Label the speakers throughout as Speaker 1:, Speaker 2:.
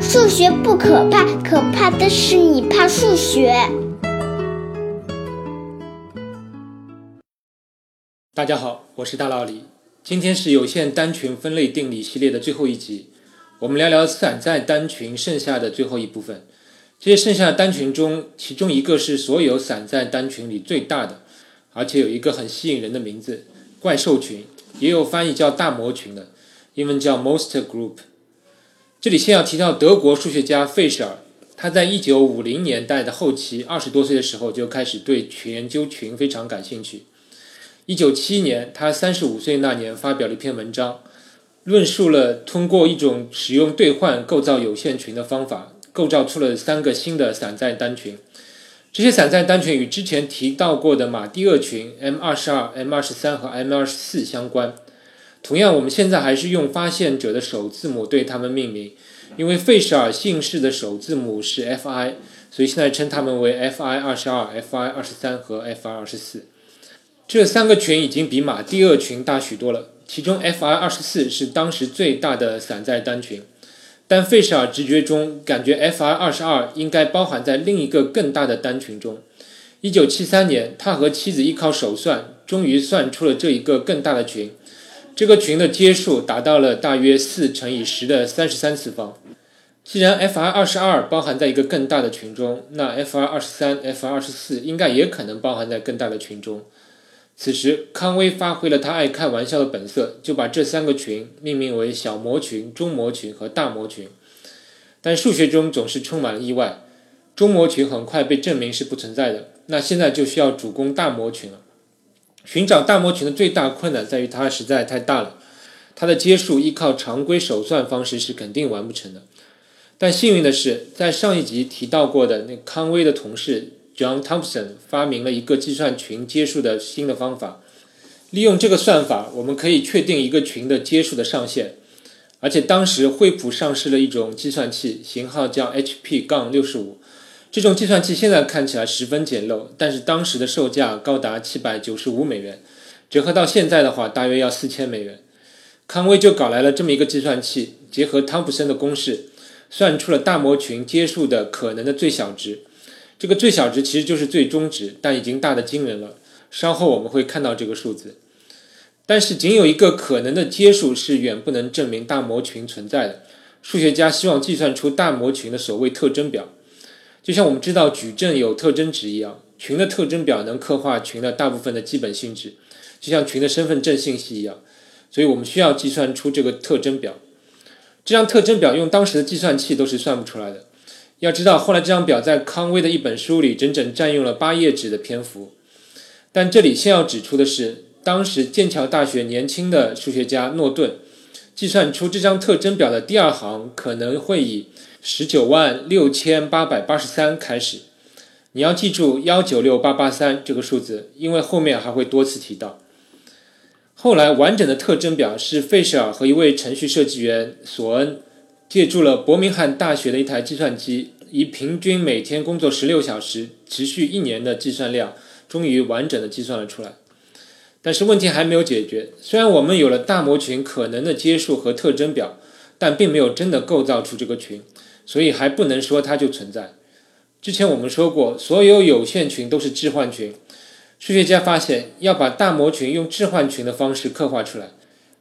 Speaker 1: 数学不可怕，可怕的是你怕数学。
Speaker 2: 大家好，我是大老李，今天是有限单群分类定理系列的最后一集，我们聊聊散在单群剩下的最后一部分。这些剩下的单群中，其中一个是所有散在单群里最大的，而且有一个很吸引人的名字——怪兽群，也有翻译叫大魔群的，英文叫 Monster Group。这里先要提到德国数学家费舍尔，他在一九五零年代的后期，二十多岁的时候就开始对群研究群非常感兴趣。一九七一年，他三十五岁那年发表了一篇文章，论述了通过一种使用兑换构造有限群的方法。构造出了三个新的散在单群，这些散在单群与之前提到过的马蒂厄群 M 二十二、M 二十三和 M 二十四相关。同样，我们现在还是用发现者的首字母对它们命名，因为费舍尔姓氏的首字母是 Fi，所以现在称它们为 Fi 二十二、Fi 二十三和 Fi 二十四。这三个群已经比马蒂厄群大许多了，其中 Fi 二十四是当时最大的散在单群。但费舍尔直觉中感觉 Fi 二十二应该包含在另一个更大的单群中。一九七三年，他和妻子依靠手算，终于算出了这一个更大的群。这个群的阶数达到了大约四乘以十的三十三次方。既然 Fi 二十二包含在一个更大的群中，那 Fi 二十三、Fr 二十四应该也可能包含在更大的群中。此时，康威发挥了他爱开玩笑的本色，就把这三个群命名为小模群、中模群和大模群。但数学中总是充满了意外，中模群很快被证明是不存在的。那现在就需要主攻大模群了。寻找大模群的最大困难在于它实在太大了，它的阶数依靠常规手算方式是肯定完不成的。但幸运的是，在上一集提到过的那康威的同事。John Thompson 发明了一个计算群阶数的新的方法。利用这个算法，我们可以确定一个群的阶数的上限。而且当时惠普上市了一种计算器，型号叫 HP- 杠六十五。这种计算器现在看起来十分简陋，但是当时的售价高达七百九十五美元，折合到现在的话，大约要四千美元。康威就搞来了这么一个计算器，结合汤普森的公式，算出了大模群阶数的可能的最小值。这个最小值其实就是最终值，但已经大的惊人了。稍后我们会看到这个数字。但是仅有一个可能的阶数是远不能证明大模群存在的。数学家希望计算出大模群的所谓特征表，就像我们知道矩阵有特征值一样，群的特征表能刻画群的大部分的基本性质，就像群的身份证信息一样。所以我们需要计算出这个特征表。这张特征表用当时的计算器都是算不出来的。要知道，后来这张表在康威的一本书里整整占用了八页纸的篇幅。但这里先要指出的是，当时剑桥大学年轻的数学家诺顿计算出这张特征表的第二行可能会以十九万六千八百八十三开始。你要记住幺九六八八三这个数字，因为后面还会多次提到。后来，完整的特征表是费舍尔和一位程序设计员索恩。借助了伯明翰大学的一台计算机，以平均每天工作十六小时、持续一年的计算量，终于完整的计算了出来。但是问题还没有解决。虽然我们有了大模群可能的阶数和特征表，但并没有真的构造出这个群，所以还不能说它就存在。之前我们说过，所有有限群都是置换群。数学家发现，要把大模群用置换群的方式刻画出来。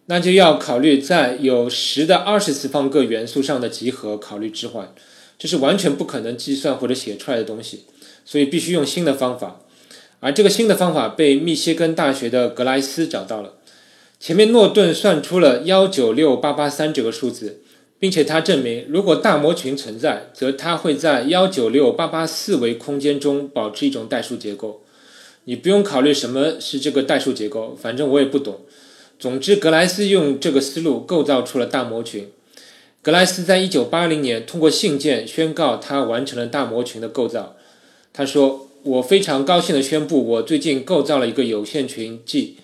Speaker 2: 那就要考虑在有十的二十次方个元素上的集合考虑置换，这是完全不可能计算或者写出来的东西，所以必须用新的方法。而这个新的方法被密歇根大学的格莱斯找到了。前面诺顿算出了幺九六八八三这个数字，并且他证明，如果大模群存在，则它会在幺九六八八四维空间中保持一种代数结构。你不用考虑什么是这个代数结构，反正我也不懂。总之，格莱斯用这个思路构造出了大模群。格莱斯在一九八零年通过信件宣告他完成了大模群的构造。他说：“我非常高兴地宣布，我最近构造了一个有限群 G。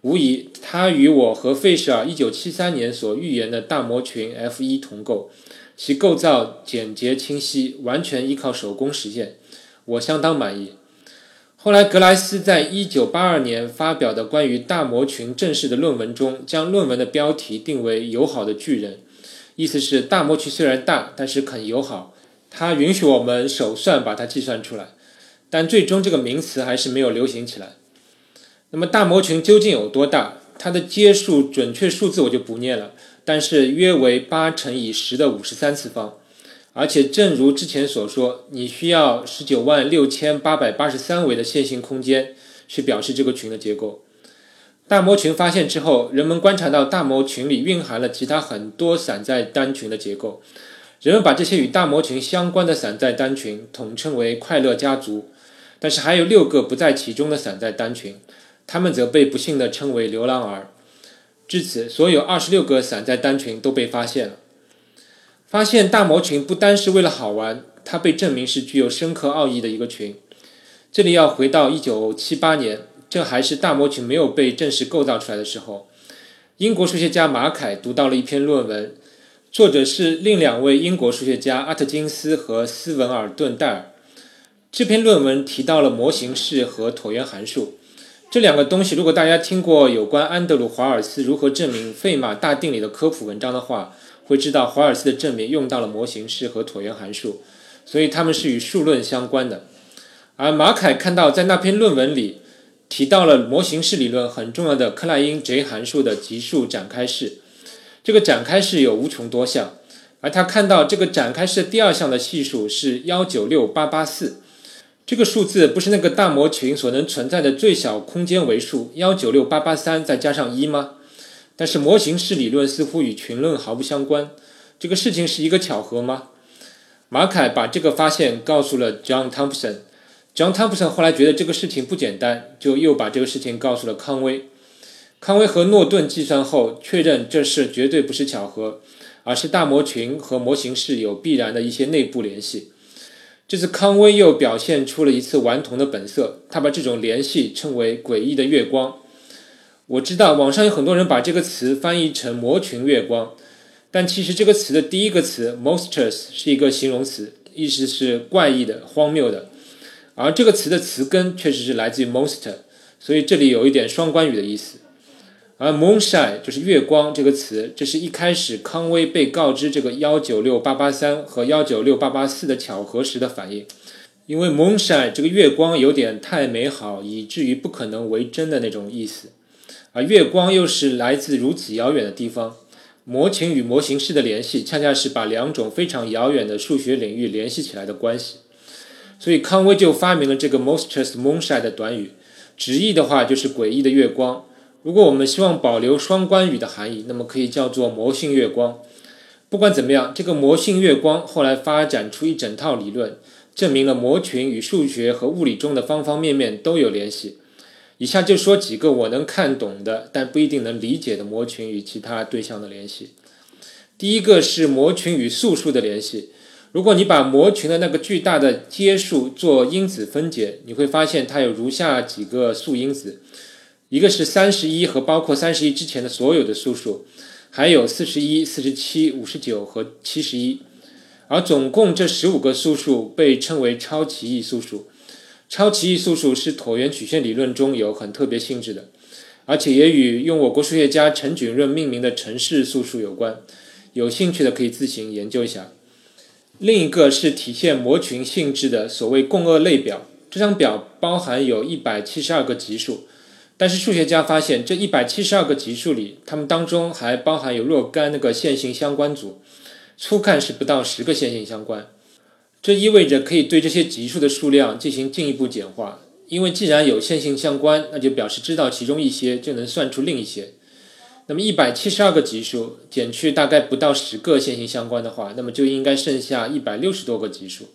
Speaker 2: 无疑，它与我和费舍尔一九七三年所预言的大模群 F 一同构，其构造简洁清晰，完全依靠手工实现。我相当满意。”后来，格莱斯在1982年发表的关于大模群正式的论文中，将论文的标题定为“友好的巨人”，意思是大模群虽然大，但是很友好，它允许我们手算把它计算出来。但最终这个名词还是没有流行起来。那么大模群究竟有多大？它的阶数准确数字我就不念了，但是约为八乘以十的五十三次方。而且正如之前所说，你需要十九万六千八百八十三维的线性空间去表示这个群的结构。大模群发现之后，人们观察到大模群里蕴含了其他很多散在单群的结构。人们把这些与大模群相关的散在单群统称为快乐家族。但是还有六个不在其中的散在单群，他们则被不幸地称为流浪儿。至此，所有二十六个散在单群都被发现了。发现大模群不单是为了好玩，它被证明是具有深刻奥义的一个群。这里要回到一九七八年，这还是大模群没有被正式构造出来的时候。英国数学家马凯读到了一篇论文，作者是另两位英国数学家阿特金斯和斯文尔顿戴尔。这篇论文提到了模型式和椭圆函数这两个东西。如果大家听过有关安德鲁·华尔斯如何证明费马大定理的科普文章的话，会知道华尔斯的证明用到了模型式和椭圆函数，所以它们是与数论相关的。而马凯看到在那篇论文里提到了模型式理论很重要的克莱因 J 函数的级数展开式，这个展开式有无穷多项，而他看到这个展开式第二项的系数是幺九六八八四。这个数字不是那个大模群所能存在的最小空间维数幺九六八八三再加上一吗？但是模型式理论似乎与群论毫不相关。这个事情是一个巧合吗？马凯把这个发现告诉了 John Thompson。John Thompson 后来觉得这个事情不简单，就又把这个事情告诉了康威。康威和诺顿计算后确认这事绝对不是巧合，而是大模群和模型式有必然的一些内部联系。这次康威又表现出了一次顽童的本色，他把这种联系称为“诡异的月光”。我知道网上有很多人把这个词翻译成“魔群月光”，但其实这个词的第一个词 “monsters” 是一个形容词，意思是怪异的、荒谬的，而这个词的词根确实是来自于 “monster”，所以这里有一点双关语的意思。而 “moonshine” 就是月光这个词，这是一开始康威被告知这个幺九六八八三和幺九六八八四的巧合时的反应，因为 “moonshine” 这个月光有点太美好，以至于不可能为真的那种意思，而月光又是来自如此遥远的地方，模型与模型式的联系恰恰是把两种非常遥远的数学领域联系起来的关系，所以康威就发明了这个 “monstrous moonshine” 的短语，直译的话就是诡异的月光。如果我们希望保留双关语的含义，那么可以叫做魔性月光。不管怎么样，这个魔性月光后来发展出一整套理论，证明了模群与数学和物理中的方方面面都有联系。以下就说几个我能看懂的，但不一定能理解的模群与其他对象的联系。第一个是模群与素数的联系。如果你把模群的那个巨大的阶数做因子分解，你会发现它有如下几个素因子。一个是三十一和包括三十一之前的所有的素数，还有四十一、四十七、五十九和七十一，而总共这十五个素数被称为超奇异素数。超奇异素数是椭圆曲线理论中有很特别性质的，而且也与用我国数学家陈景润命名的城市素数有关。有兴趣的可以自行研究一下。另一个是体现模群性质的所谓共轭类表，这张表包含有一百七十二个级数。但是数学家发现，这一百七十二个级数里，它们当中还包含有若干那个线性相关组，初看是不到十个线性相关。这意味着可以对这些级数的数量进行进一步简化，因为既然有线性相关，那就表示知道其中一些就能算出另一些。那么一百七十二个级数减去大概不到十个线性相关的话，那么就应该剩下一百六十多个级数。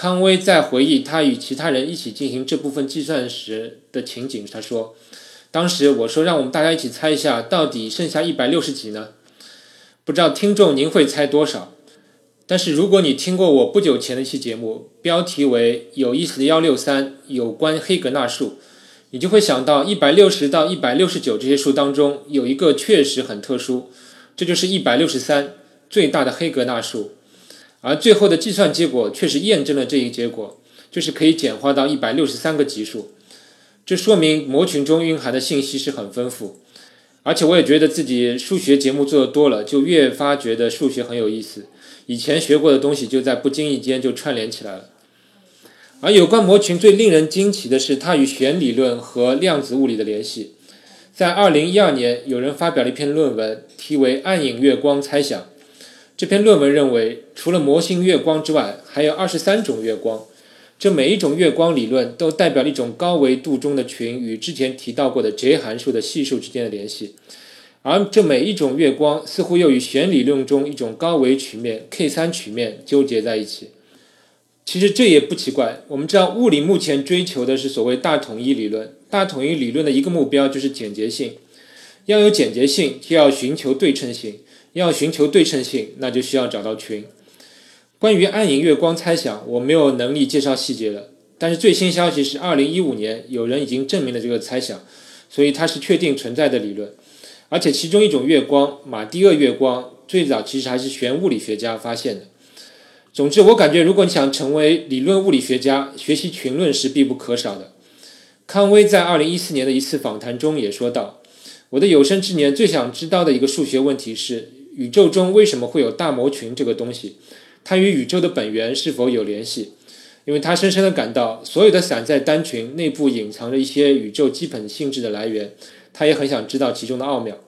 Speaker 2: 康威在回忆他与其他人一起进行这部分计算时的情景。他说：“当时我说，让我们大家一起猜一下，到底剩下一百六十几呢？不知道听众您会猜多少？但是如果你听过我不久前的一期节目，标题为‘有意思的幺六三’，有关黑格纳数，你就会想到一百六十到一百六十九这些数当中有一个确实很特殊，这就是一百六十三，最大的黑格纳数。”而最后的计算结果确实验证了这一结果，就是可以简化到一百六十三个级数。这说明模群中蕴含的信息是很丰富。而且我也觉得自己数学节目做的多了，就越发觉得数学很有意思。以前学过的东西就在不经意间就串联起来了。而有关模群最令人惊奇的是它与弦理论和量子物理的联系。在二零一二年，有人发表了一篇论文，题为《暗影月光猜想》。这篇论文认为，除了模型月光之外，还有二十三种月光。这每一种月光理论都代表了一种高维度中的群与之前提到过的 J 函数的系数之间的联系。而这每一种月光似乎又与弦理论中一种高维曲面 K 三曲面纠结在一起。其实这也不奇怪。我们知道，物理目前追求的是所谓大统一理论。大统一理论的一个目标就是简洁性。要有简洁性，就要寻求对称性。要寻求对称性，那就需要找到群。关于暗影月光猜想，我没有能力介绍细节了。但是最新消息是，二零一五年有人已经证明了这个猜想，所以它是确定存在的理论。而且其中一种月光——马蒂厄月光，最早其实还是玄物理学家发现的。总之，我感觉如果你想成为理论物理学家，学习群论是必不可少的。康威在二零一四年的一次访谈中也说道：“我的有生之年最想知道的一个数学问题是，宇宙中为什么会有大模群这个东西？它与宇宙的本源是否有联系？因为他深深的感到，所有的散在单群内部隐藏着一些宇宙基本性质的来源。他也很想知道其中的奥妙。”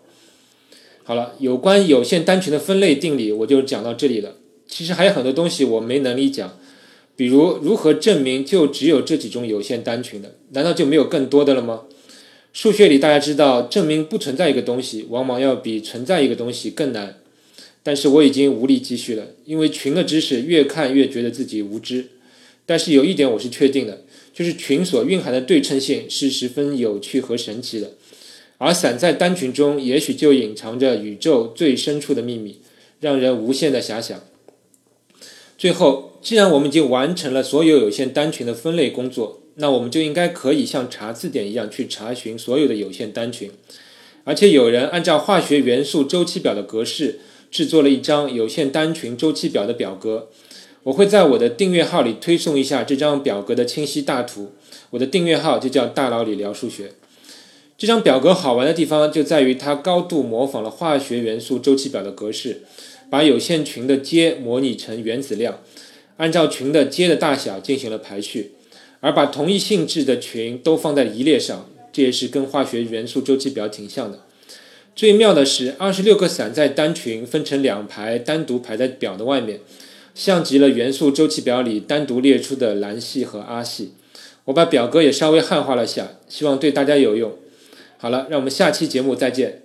Speaker 2: 好了，有关有限单群的分类定理，我就讲到这里了。其实还有很多东西我没能力讲，比如如何证明就只有这几种有限单群的？难道就没有更多的了吗？数学里大家知道，证明不存在一个东西，往往要比存在一个东西更难。但是我已经无力继续了，因为群的知识越看越觉得自己无知。但是有一点我是确定的，就是群所蕴含的对称性是十分有趣和神奇的，而散在单群中，也许就隐藏着宇宙最深处的秘密，让人无限的遐想。最后，既然我们已经完成了所有有限单群的分类工作，那我们就应该可以像查字典一样去查询所有的有限单群。而且有人按照化学元素周期表的格式制作了一张有限单群周期表的表格。我会在我的订阅号里推送一下这张表格的清晰大图。我的订阅号就叫大佬里聊数学。这张表格好玩的地方就在于它高度模仿了化学元素周期表的格式。把有限群的阶模拟成原子量，按照群的阶的大小进行了排序，而把同一性质的群都放在一列上，这也是跟化学元素周期表挺像的。最妙的是，二十六个散在单群分成两排，单独排在表的外面，像极了元素周期表里单独列出的兰系和阿系。我把表格也稍微汉化了下，希望对大家有用。好了，让我们下期节目再见。